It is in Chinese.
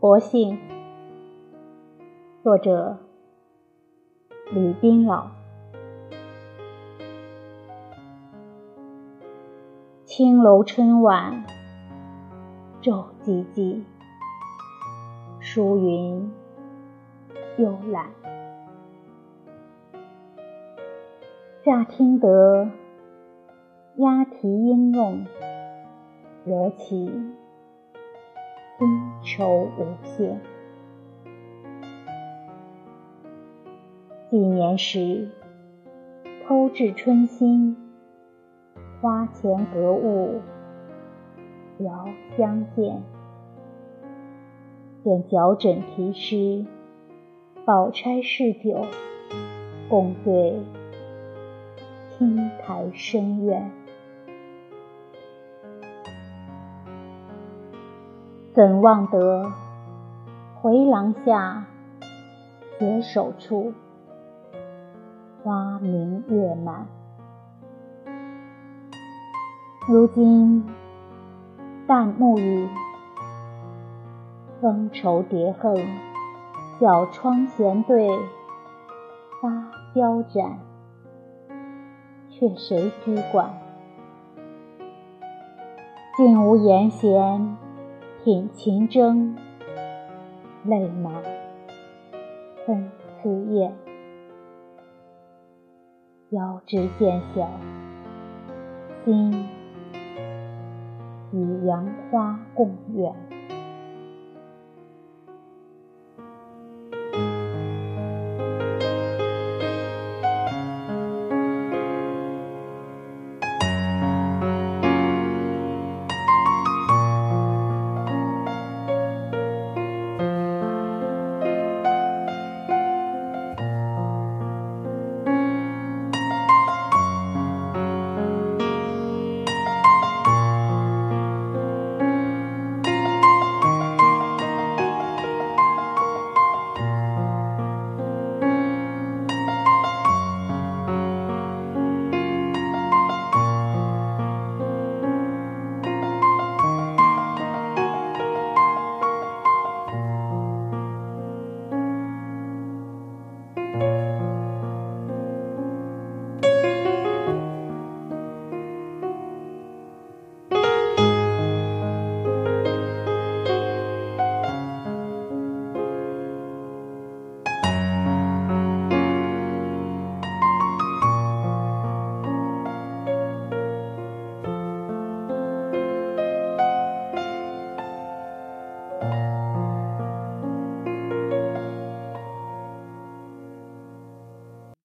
薄幸，作者李冰老。青楼春晚，昼寂寂，疏云幽懒。乍听得鸦啼莺弄，惹起。新愁无限。几年时，偷至春心，花前格物，遥相见。见脚枕题诗，宝钗试酒，共对青苔深院。怎忘得回廊下，携手处，花明月满。如今旦暮雨，风愁叠恨，小窗闲对，芭蕉展，却谁知管？竟无言闲。品琴筝，泪满分丝燕。遥知渐晓，心与杨花共远。